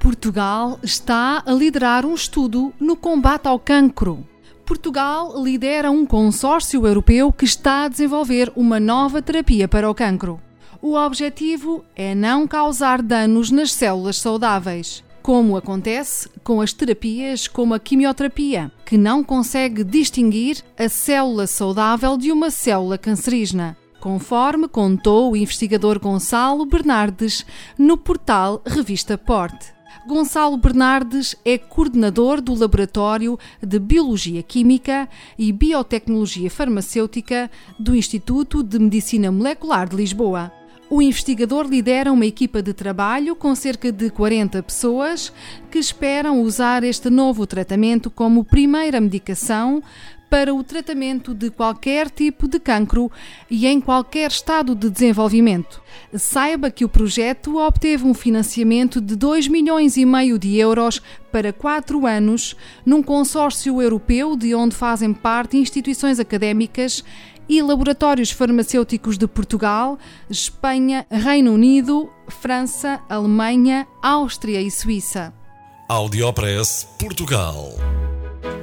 Portugal está a liderar um estudo no combate ao cancro. Portugal lidera um consórcio europeu que está a desenvolver uma nova terapia para o cancro. O objetivo é não causar danos nas células saudáveis, como acontece com as terapias como a quimioterapia, que não consegue distinguir a célula saudável de uma célula cancerígena conforme contou o investigador Gonçalo Bernardes no portal Revista Porte. Gonçalo Bernardes é coordenador do Laboratório de Biologia Química e Biotecnologia Farmacêutica do Instituto de Medicina Molecular de Lisboa. O investigador lidera uma equipa de trabalho com cerca de 40 pessoas que esperam usar este novo tratamento como primeira medicação para o tratamento de qualquer tipo de cancro e em qualquer estado de desenvolvimento. Saiba que o projeto obteve um financiamento de 2 milhões e meio de euros para quatro anos num consórcio europeu de onde fazem parte instituições académicas e laboratórios farmacêuticos de Portugal, Espanha, Reino Unido, França, Alemanha, Áustria e Suíça. Audiopress Portugal.